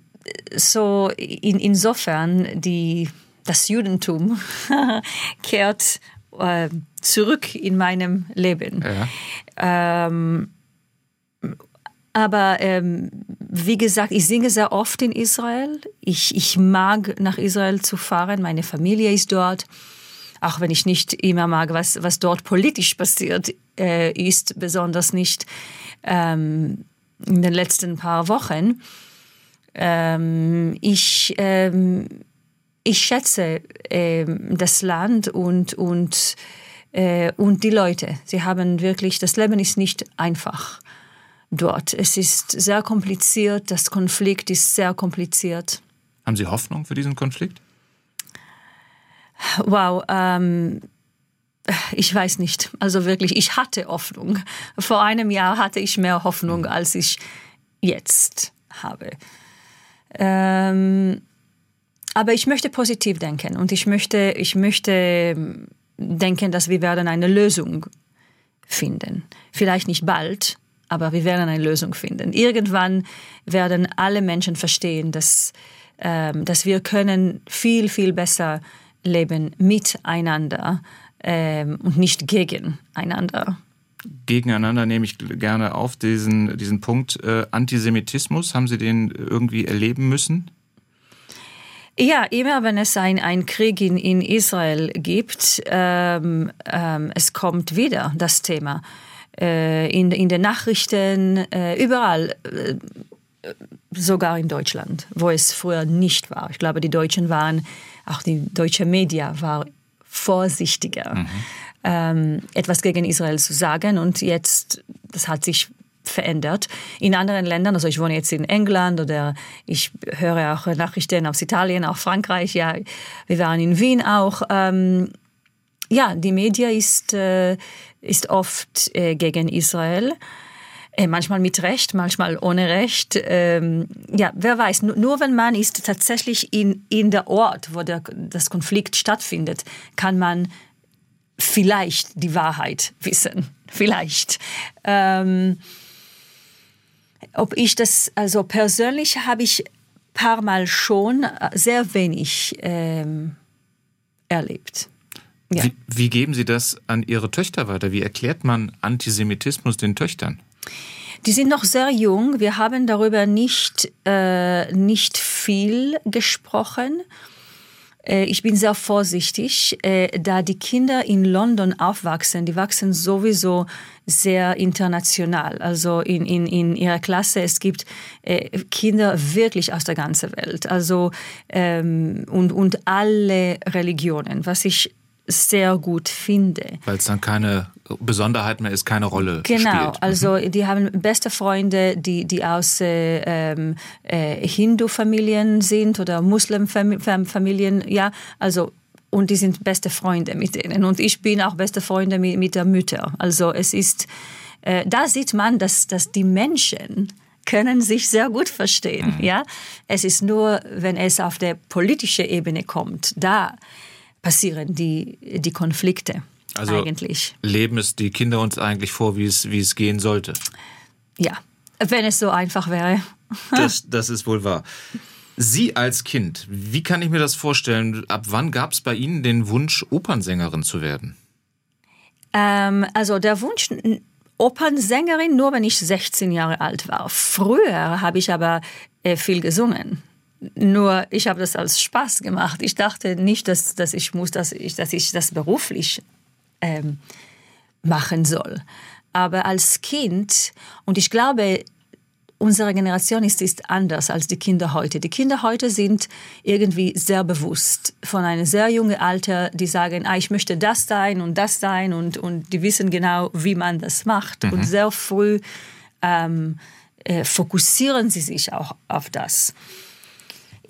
so in, insofern die das Judentum [LAUGHS] kehrt äh, zurück in meinem Leben. Ja. Ähm, aber ähm, wie gesagt, ich singe sehr oft in Israel. Ich, ich mag nach Israel zu fahren. Meine Familie ist dort. Auch wenn ich nicht immer mag, was, was dort politisch passiert äh, ist, besonders nicht ähm, in den letzten paar Wochen. Ähm, ich ähm, ich schätze äh, das Land und, und, äh, und die Leute. Sie haben wirklich, das Leben ist nicht einfach dort. Es ist sehr kompliziert, das Konflikt ist sehr kompliziert. Haben Sie Hoffnung für diesen Konflikt? Wow, ähm, ich weiß nicht. Also wirklich, ich hatte Hoffnung. Vor einem Jahr hatte ich mehr Hoffnung, als ich jetzt habe. Ähm, aber ich möchte positiv denken und ich möchte, ich möchte denken, dass wir werden eine Lösung finden. Vielleicht nicht bald, aber wir werden eine Lösung finden. Irgendwann werden alle Menschen verstehen, dass, ähm, dass wir können viel, viel besser leben miteinander ähm, und nicht gegeneinander. Gegeneinander nehme ich gerne auf diesen, diesen Punkt. Äh, Antisemitismus, haben Sie den irgendwie erleben müssen? Ja, immer wenn es einen Krieg in, in Israel gibt, ähm, ähm, es kommt wieder das Thema. Äh, in, in den Nachrichten, äh, überall, äh, sogar in Deutschland, wo es früher nicht war. Ich glaube, die Deutschen waren, auch die deutsche Media war vorsichtiger, mhm. ähm, etwas gegen Israel zu sagen. Und jetzt, das hat sich verändert. In anderen Ländern, also ich wohne jetzt in England oder ich höre auch Nachrichten aus Italien, auch Frankreich, ja, wir waren in Wien auch. Ähm, ja, die Media ist, äh, ist oft äh, gegen Israel. Äh, manchmal mit Recht, manchmal ohne Recht. Ähm, ja, wer weiß. Nur, nur, wenn man ist tatsächlich in, in der Ort, wo der, das Konflikt stattfindet, kann man vielleicht die Wahrheit wissen. [LAUGHS] Vielleicht. Ähm, ob ich das, also persönlich habe ich paar Mal schon äh, sehr wenig ähm, erlebt. Ja. Wie, wie geben Sie das an Ihre Töchter weiter? Wie erklärt man Antisemitismus den Töchtern? Die sind noch sehr jung. Wir haben darüber nicht, äh, nicht viel gesprochen. Äh, ich bin sehr vorsichtig, äh, da die Kinder in London aufwachsen. Die wachsen sowieso sehr international. Also in, in, in ihrer Klasse, es gibt äh, Kinder wirklich aus der ganzen Welt. Also ähm, und, und alle Religionen, was ich sehr gut finde. Weil es dann keine Besonderheit mehr ist, keine Rolle genau, spielt. Genau, also die haben beste Freunde, die, die aus äh, ähm, äh, Hindu-Familien sind oder Muslim-Familien, ja, also und die sind beste Freunde mit denen. Und ich bin auch beste Freunde mit, mit der Mütter. Also es ist, äh, da sieht man, dass, dass die Menschen können sich sehr gut verstehen. Mhm. Ja, es ist nur, wenn es auf der politischen Ebene kommt, da passieren die, die Konflikte. Also eigentlich. leben es die Kinder uns eigentlich vor, wie es, wie es gehen sollte? Ja, wenn es so einfach wäre. [LAUGHS] das, das ist wohl wahr. Sie als Kind, wie kann ich mir das vorstellen? Ab wann gab es bei Ihnen den Wunsch, Opernsängerin zu werden? Ähm, also der Wunsch, Opernsängerin, nur wenn ich 16 Jahre alt war. Früher habe ich aber äh, viel gesungen. Nur ich habe das als Spaß gemacht. Ich dachte nicht, dass, dass ich muss, dass ich, dass ich das beruflich ähm, machen soll. Aber als Kind, und ich glaube, unsere Generation ist, ist anders als die Kinder heute. Die Kinder heute sind irgendwie sehr bewusst von einem sehr jungen Alter, die sagen, ah, ich möchte das sein und das sein und, und die wissen genau, wie man das macht. Mhm. Und sehr früh ähm, äh, fokussieren sie sich auch auf das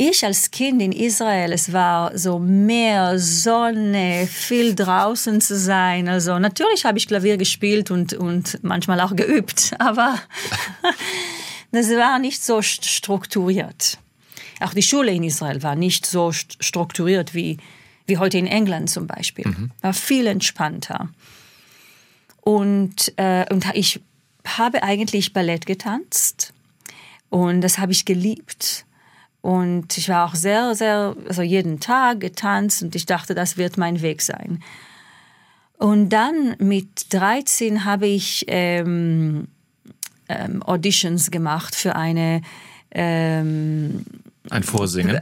ich als Kind in Israel, es war so mehr Sonne, viel draußen zu sein. Also natürlich habe ich Klavier gespielt und, und manchmal auch geübt, [LAUGHS] aber [LAUGHS] das war nicht so strukturiert. Auch die Schule in Israel war nicht so strukturiert wie, wie heute in England zum Beispiel. Mhm. War viel entspannter. Und, äh, und ich habe eigentlich Ballett getanzt und das habe ich geliebt. Und ich war auch sehr, sehr, also jeden Tag getanzt und ich dachte, das wird mein Weg sein. Und dann mit 13 habe ich ähm, ähm, Auditions gemacht für eine ähm, ein Vorsingen?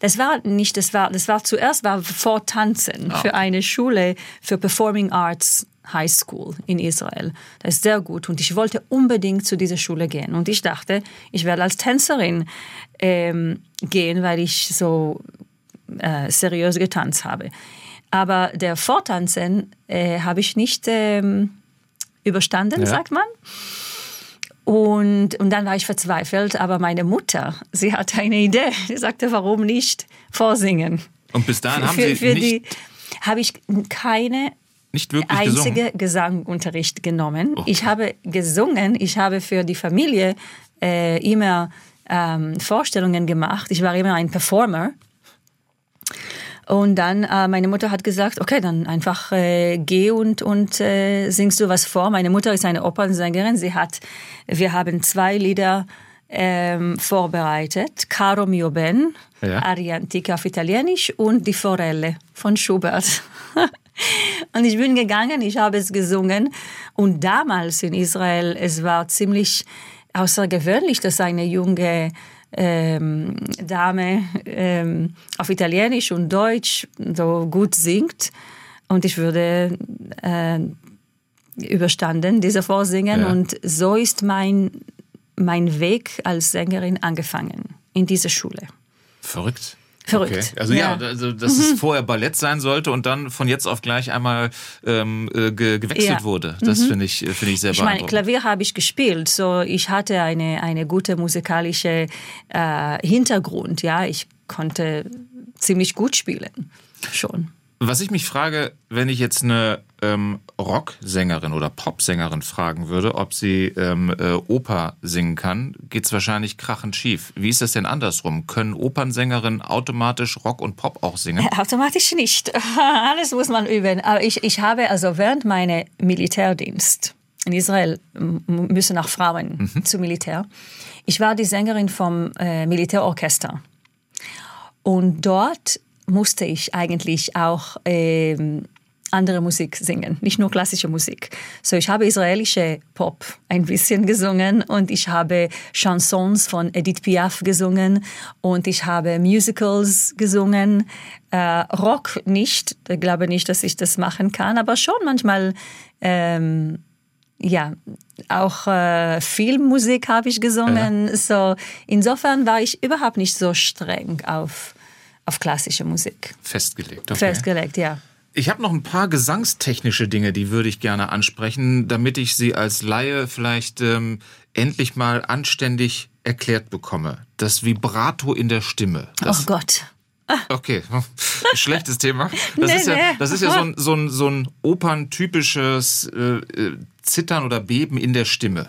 Das war nicht, das war, das war zuerst war Vortanzen ah. für eine Schule für Performing Arts High School in Israel. Das ist sehr gut und ich wollte unbedingt zu dieser Schule gehen und ich dachte, ich werde als Tänzerin ähm, gehen, weil ich so äh, seriös getanzt habe. Aber der Vortanzen äh, habe ich nicht ähm, überstanden, ja. sagt man. Und, und dann war ich verzweifelt, aber meine Mutter, sie hatte eine Idee. Sie sagte, warum nicht vorsingen? Und bis dahin haben für, Sie für nicht... Habe ich keine nicht wirklich einzige gesungen. Gesangunterricht genommen. Oh. Ich habe gesungen, ich habe für die Familie äh, immer ähm, Vorstellungen gemacht. Ich war immer ein Performer. Und dann äh, meine Mutter hat gesagt, okay, dann einfach äh, geh und und äh, singst du was vor. Meine Mutter ist eine Opernsängerin. Sie hat, wir haben zwei Lieder ähm, vorbereitet: Caro mio ben, Ja. Aria Antica auf Italienisch und die Forelle von Schubert. [LAUGHS] [LAUGHS] und ich bin gegangen, ich habe es gesungen. Und damals in Israel, es war ziemlich außergewöhnlich, dass eine junge ähm, Dame ähm, auf Italienisch und Deutsch so gut singt. Und ich würde äh, überstanden, diese Vorsingen. Ja. Und so ist mein, mein Weg als Sängerin angefangen, in dieser Schule. Verrückt. Verrückt, Okay. Also ja, ja. Mhm. also dass es vorher Ballett sein sollte und dann von jetzt auf gleich einmal ähm, äh, ge gewechselt Ja. Mhm. wurde. Das finde ich, äh, finde ich sehr Ich meine. Klavier habe ich gespielt, so ich hatte eine, eine gute musikalische äh, Hintergrund, ja, ich konnte ziemlich gut spielen, schon. Was ich mich frage, wenn ich jetzt eine ähm, Rocksängerin oder Popsängerin fragen würde, ob sie ähm, äh, Oper singen kann, geht's wahrscheinlich krachend schief. Wie ist das denn andersrum? Können Opernsängerinnen automatisch Rock und Pop auch singen? Automatisch nicht. [LAUGHS] Alles muss man üben. Aber ich, ich habe also während meiner Militärdienst in Israel müssen auch Frauen zum Militär. Ich war die Sängerin vom äh, Militärorchester. Und dort musste ich eigentlich auch ähm, andere Musik singen, nicht nur klassische Musik. So, ich habe israelische Pop ein bisschen gesungen und ich habe Chansons von Edith Piaf gesungen und ich habe Musicals gesungen. Äh, Rock nicht, ich glaube nicht, dass ich das machen kann, aber schon manchmal ähm, ja, auch äh, Filmmusik habe ich gesungen. So, insofern war ich überhaupt nicht so streng auf, auf klassische Musik Festgelegt. Okay. festgelegt, ja. Ich habe noch ein paar gesangstechnische Dinge, die würde ich gerne ansprechen, damit ich sie als Laie vielleicht ähm, endlich mal anständig erklärt bekomme. Das Vibrato in der Stimme. Das oh Gott. Okay, [LAUGHS] schlechtes Thema. Das Nee, ist ja, das ist ja so ein, so ein, so ein operntypisches äh, äh, Zittern oder Beben in der Stimme.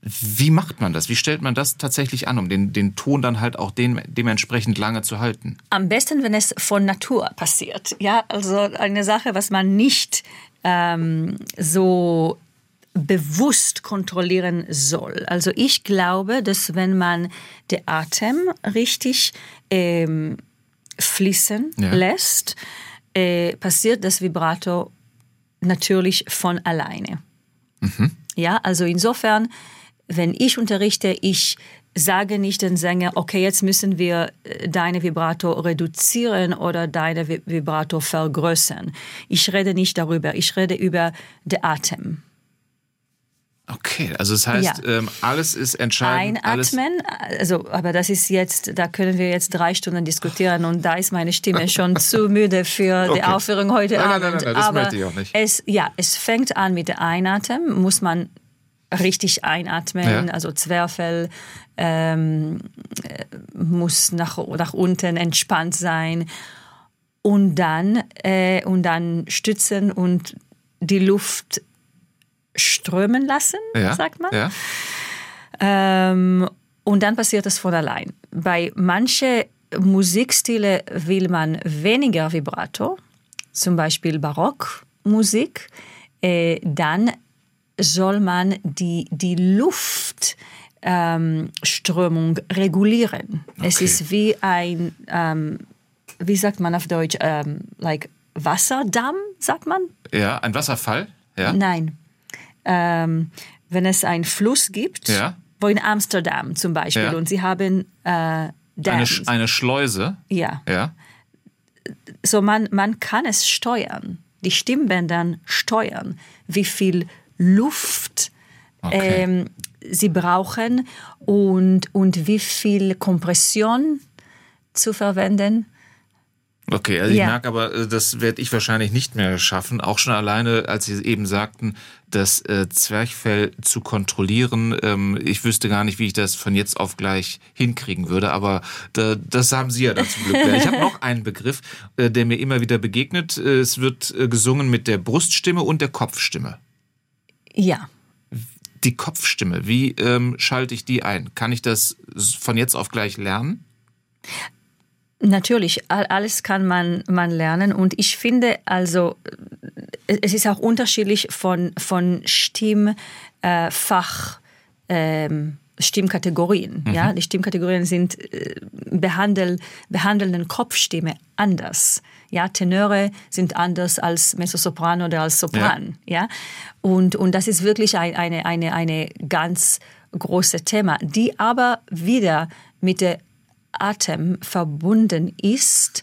Wie macht man das? Wie stellt man das tatsächlich an, um den, den Ton dann halt auch dem, dementsprechend lange zu halten? Am besten, wenn es von Natur passiert. Ja, also eine Sache, was man nicht ähm, so bewusst kontrollieren soll. Also ich glaube, dass wenn man den Atem richtig ähm, fließen Ja. lässt, äh, passiert das Vibrato natürlich von alleine. Ja, also insofern, wenn ich unterrichte, ich sage nicht den Sänger, okay, jetzt müssen wir äh, deine Vibrato reduzieren oder deine Vi- Vibrato vergrößern. Ich rede nicht darüber, ich rede über den Atem. Okay, also das heißt, Ja. ähm, alles ist entscheidend. Einatmen, also, aber das ist jetzt, da können wir jetzt drei Stunden diskutieren und da ist meine Stimme [LAUGHS] schon zu müde für die Okay. Aufführung heute Nein, nein, Abend. nein, nein, das aber möchte ich auch nicht. Es, ja, es fängt an mit der Einatmen, muss man richtig einatmen, Ja. also Zwerchfell ähm, äh, muss nach, nach unten entspannt sein und dann, äh, und dann stützen und die Luft strömen lassen, ja, sagt man. Ja. Ähm, und dann passiert es von allein. Bei manchen Musikstile will man weniger Vibrato, zum Beispiel Barockmusik. Äh, dann soll man die, die Luftströmung regulieren. Es Okay. ist wie ein, ähm, wie sagt man auf Deutsch, ähm, like Wasserdamm, sagt man? ja, ein Wasserfall. Ja. Nein. Ähm, wenn es einen Fluss gibt, Ja. wo in Amsterdam zum Beispiel, Ja. und sie haben äh, Eine. Sch- eine Schleuse. ja. Ja. So man, man kann es steuern, die Stimmbänder steuern, wie viel Luft Okay. ähm, sie brauchen und, und wie viel Kompression zu verwenden. Okay, also ich Ja. merke aber, äh, das werde ich wahrscheinlich nicht mehr schaffen. Auch schon alleine, als Sie eben sagten, das äh, Zwerchfell zu kontrollieren. Ähm, ich wüsste gar nicht, wie ich das von jetzt auf gleich hinkriegen würde, aber da, das haben Sie ja dann zum Glück. Ich habe [LAUGHS] noch einen Begriff, äh, der mir immer wieder begegnet. Äh, Es wird äh, gesungen mit der Bruststimme und der Kopfstimme. Ja, Die Kopfstimme, wie ähm, schalte ich die ein? Kann ich das von jetzt auf gleich lernen? Natürlich, alles kann man, man lernen und ich finde also, äh, es ist auch unterschiedlich von, von Stimmfach, äh, ähm, Stimmkategorien. Mhm. Ja? Die Stimmkategorien sind äh, behandel, behandelnden Kopfstimme anders. Ja, Tenöre sind anders als Mezzosoprano oder als Sopran. Ja. ja? Und, und das ist wirklich ein, eine, eine, eine ganz große Thema, die aber wieder mit der Atem verbunden ist,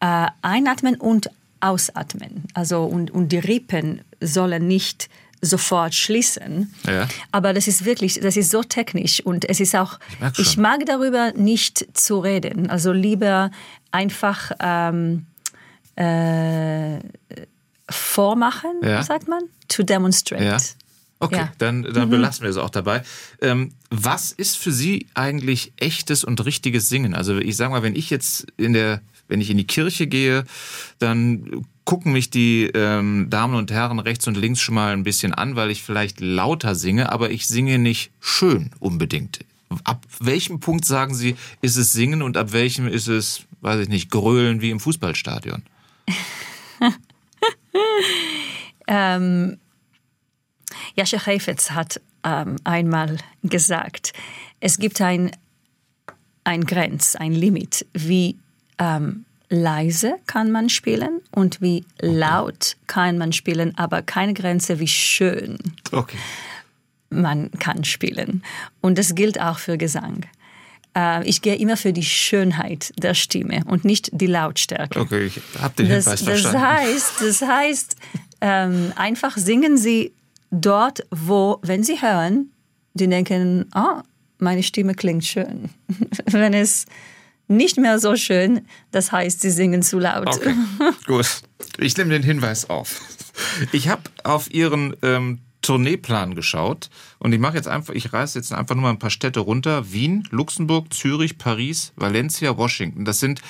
äh, einatmen und ausatmen. Also und, und die Rippen sollen nicht sofort schließen. Ja. Aber das ist wirklich, das ist so technisch und es ist auch, ich, ich mag darüber nicht zu reden. Also lieber einfach ähm, äh, vormachen, ja. sagt man, to demonstrate. Ja. Okay, ja. dann, dann mhm. belassen wir es auch dabei. Ähm, was ist für Sie eigentlich echtes und richtiges Singen? Also ich sage mal, wenn ich jetzt in der, wenn ich in die Kirche gehe, dann gucken mich die ähm, Damen und Herren rechts und links schon mal ein bisschen an, weil ich vielleicht lauter singe, aber ich singe nicht schön unbedingt. Ab welchem Punkt sagen Sie, ist es Singen und ab welchem ist es, weiß ich nicht, Grölen wie im Fußballstadion? [LAUGHS] ähm, Jascha Heifetz hat ähm, einmal gesagt, es gibt ein, ein Grenz, ein Limit, wie ähm, leise kann man spielen und wie laut kann man spielen, aber keine Grenze, wie schön okay. man kann spielen. Und das gilt auch für Gesang. Äh, ich gehe immer für die Schönheit der Stimme und nicht die Lautstärke. Okay, ich habe den Hinweis das, verstanden. Das heißt, das heißt ähm, einfach singen Sie dort, wo, wenn Sie hören, die denken, ah, meine Stimme klingt schön. [LAUGHS] wenn es nicht mehr so schön, das heißt, Sie singen zu laut. Okay, gut. Ich nehme den Hinweis auf. Ich habe auf Ihren ähm, Tourneeplan geschaut und ich mache jetzt einfach, ich reise jetzt einfach nur mal ein paar Städte runter. Wien, Luxemburg, Zürich, Paris, Valencia, Washington. Das sind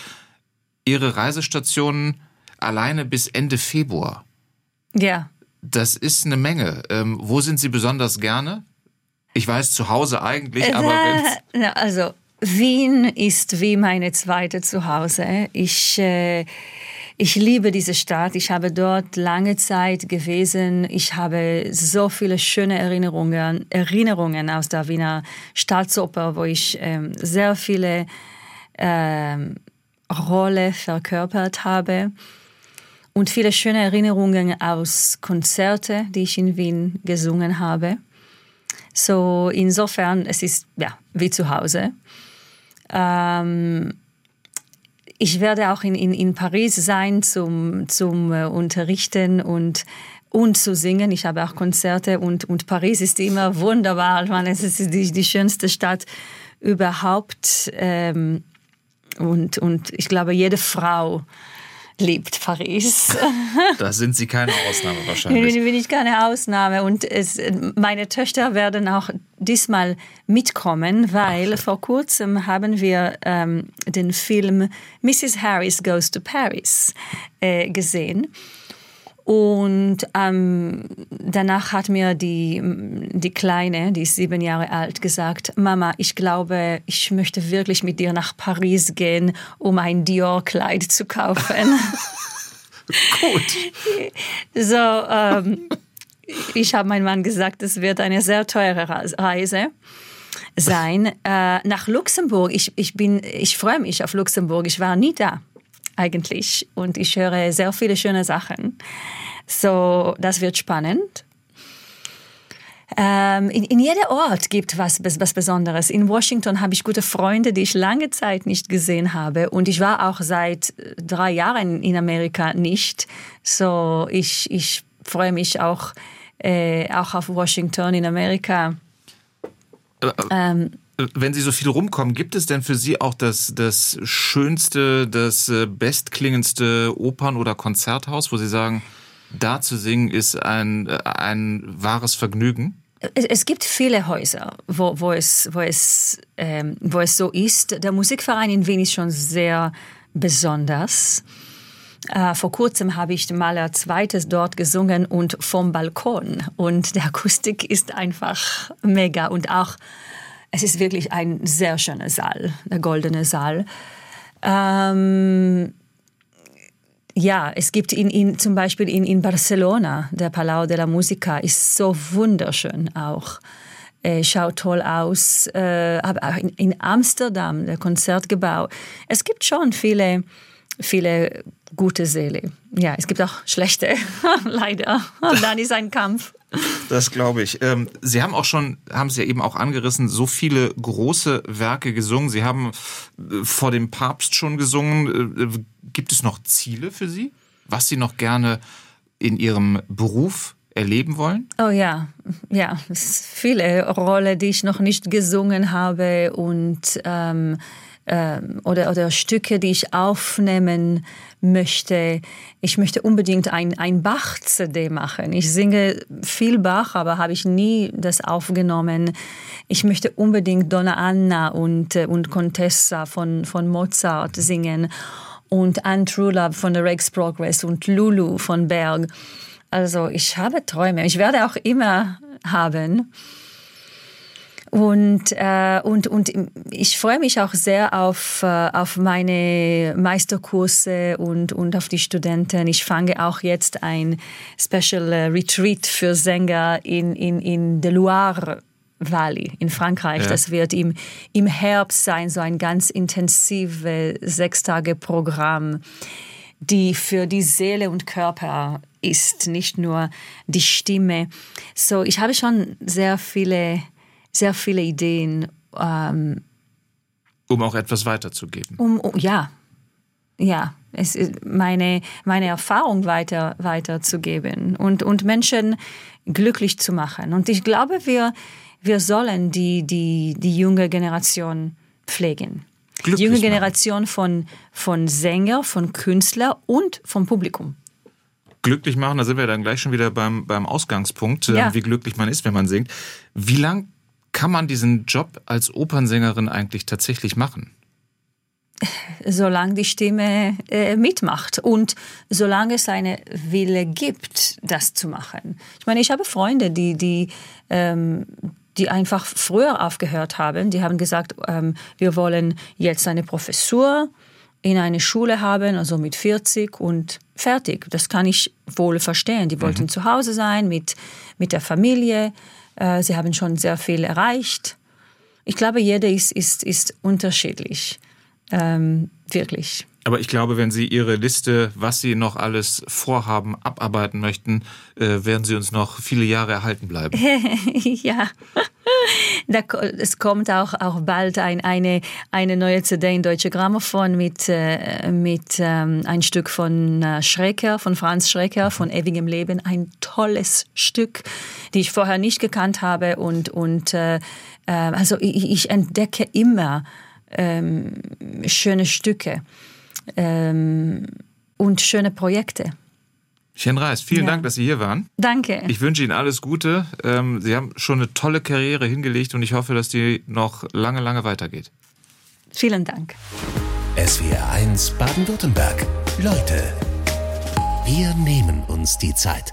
Ihre Reisestationen alleine bis Ende Februar. Ja. Das ist eine Menge. Ähm, wo sind Sie besonders gerne? Ich weiß zu Hause eigentlich, äh, aber [LAUGHS] äh, also Wien ist wie meine zweite Zuhause. Ich äh, ich liebe diese Stadt. Ich habe dort lange Zeit gewesen. Ich habe so viele schöne Erinnerungen, Erinnerungen aus der Wiener Staatsoper, wo ich ähm, sehr viele ähm, Rolle verkörpert habe und viele schöne Erinnerungen aus Konzerte, die ich in Wien gesungen habe. So insofern, es ist ja wie zu Hause. Ähm, ich werde auch in, in, in Paris sein zum, zum äh, Unterrichten und und zu singen. Ich habe auch Konzerte und, und Paris ist immer wunderbar. Ich meine, es ist die, die schönste Stadt überhaupt. Ähm, und, und ich glaube, jede Frau liebt Paris. [LAUGHS] Da sind Sie keine Ausnahme wahrscheinlich. Bin, bin ich keine Ausnahme. Und es, meine Töchter werden auch diesmal mitkommen, weil Ach. vor kurzem haben wir ähm, den Film Mrs. Harris Goes to Paris äh, gesehen. Und ähm, danach hat mir die, die Kleine, die ist sieben Jahre alt, gesagt, Mama, ich glaube, ich möchte wirklich mit dir nach Paris gehen, um ein Dior-Kleid zu kaufen. [LAUGHS] Gut. So, ähm, ich habe meinem Mann gesagt, es wird eine sehr teure Reise sein. Äh, nach Luxemburg, ich, ich, bin, ich freue mich auf Luxemburg, ich war nie da eigentlich. Und ich höre sehr viele schöne Sachen. So, das wird spannend. Ähm, in, in jedem Ort gibt was, was Besonderes. In Washington habe ich gute Freunde, die ich lange Zeit nicht gesehen habe. Und ich war auch seit drei Jahren in Amerika nicht. So, ich, ich freue mich auch, äh, auch auf Washington in Amerika. Äh, äh, ähm, wenn Sie so viel rumkommen, gibt es denn für Sie auch das, das schönste, das äh, bestklingendste Opern- oder Konzerthaus, wo Sie sagen, da zu singen ist ein, äh, ein wahres Vergnügen? Es gibt viele Häuser, wo, wo, es, wo, es, ähm, wo es so ist. Der Musikverein in Wien ist schon sehr besonders. Äh, vor kurzem habe ich mal ein zweites dort gesungen und vom Balkon. Und der Akustik ist einfach mega und auch, es ist wirklich ein sehr schöner Saal, der goldene Saal. Ähm, ja, es gibt in, in, zum Beispiel in, in Barcelona, der Palau de la Musica ist so wunderschön auch. Äh, schaut toll aus. Äh, aber auch in, in Amsterdam, der Konzertgebau. Es gibt schon viele, viele gute Seele. Ja, es gibt auch schlechte, [LAUGHS] leider. Und [LAUGHS] dann ist ein Kampf. Das glaube ich. Ähm, Sie haben auch schon, haben Sie ja eben auch angerissen, so viele große Werke gesungen. Sie haben äh, vor dem Papst schon gesungen. Gibt es noch Ziele für Sie, was Sie noch gerne in Ihrem Beruf erleben wollen? Oh ja, ja, es viele Rollen, die ich noch nicht gesungen habe und ähm, ähm, oder, oder Stücke, die ich aufnehmen möchte. Ich möchte unbedingt ein, ein Bach-CD machen. Ich singe viel Bach, aber habe ich nie das aufgenommen. Ich möchte unbedingt Donna Anna und, äh, und Contessa von, von Mozart singen und Anne True Love von The Rex Progress und Lulu von Berg. Also ich habe Träume. Ich werde auch immer haben. Und, äh, und, und ich freue mich auch sehr auf, äh, auf meine Meisterkurse und, und auf die Studenten. Ich fange auch jetzt ein Special äh, Retreat für Sänger in, in, in de Loire Valley in Frankreich. Ja. Das wird im, im Herbst sein, so ein ganz intensives Sechstage-Programm, die für die Seele und Körper ist, nicht nur die Stimme. So, ich habe schon sehr viele, sehr viele Ideen. Ähm, um auch etwas weiterzugeben. Um, um, ja, ja, es ist meine, meine Erfahrung weiter, weiterzugeben und, und Menschen glücklich zu machen. Und ich glaube, wir, wir sollen die, die, die junge Generation pflegen. Glücklich die junge machen. Generation von, von Sänger, von Künstler und vom Publikum glücklich machen, da sind wir dann gleich schon wieder beim, beim Ausgangspunkt, äh, ja. wie glücklich man ist, wenn man singt. Wie lang kann man diesen Job als Opernsängerin eigentlich tatsächlich machen? Solange die Stimme äh, mitmacht und solange es eine Wille gibt, das zu machen. Ich meine, ich habe Freunde, die, die, ähm, die einfach früher aufgehört haben. Die haben gesagt, ähm, wir wollen jetzt eine Professur in eine Schule haben, also mit 40 und fertig. Das kann ich wohl verstehen. Die wollten mhm. zu Hause sein mit, mit der Familie. Äh, sie haben schon sehr viel erreicht. Ich glaube, jeder ist, ist, ist unterschiedlich. Ähm, wirklich. Aber ich glaube, wenn Sie Ihre Liste, was Sie noch alles vorhaben, abarbeiten möchten, äh, werden Sie uns noch viele Jahre erhalten bleiben. [LAUGHS] ja. Da, es kommt auch, auch bald ein, eine, eine neue CD in Deutsche Grammophon mit, äh, mit ähm, ein Stück von äh, Schrecker, von Franz Schrecker, von Ewigem Leben. Ein tolles Stück, die ich vorher nicht gekannt habe. Und, und äh, äh also ich, ich entdecke immer ähm, schöne Stücke ähm, und schöne Projekte. Chen Reis, vielen ja. Dank, dass Sie hier waren. Danke. Ich wünsche Ihnen alles Gute. Ähm, Sie haben schon eine tolle Karriere hingelegt und ich hoffe, dass die noch lange, lange weitergeht. Vielen Dank. SWR 1 Baden-Württemberg. Leute, wir nehmen uns die Zeit.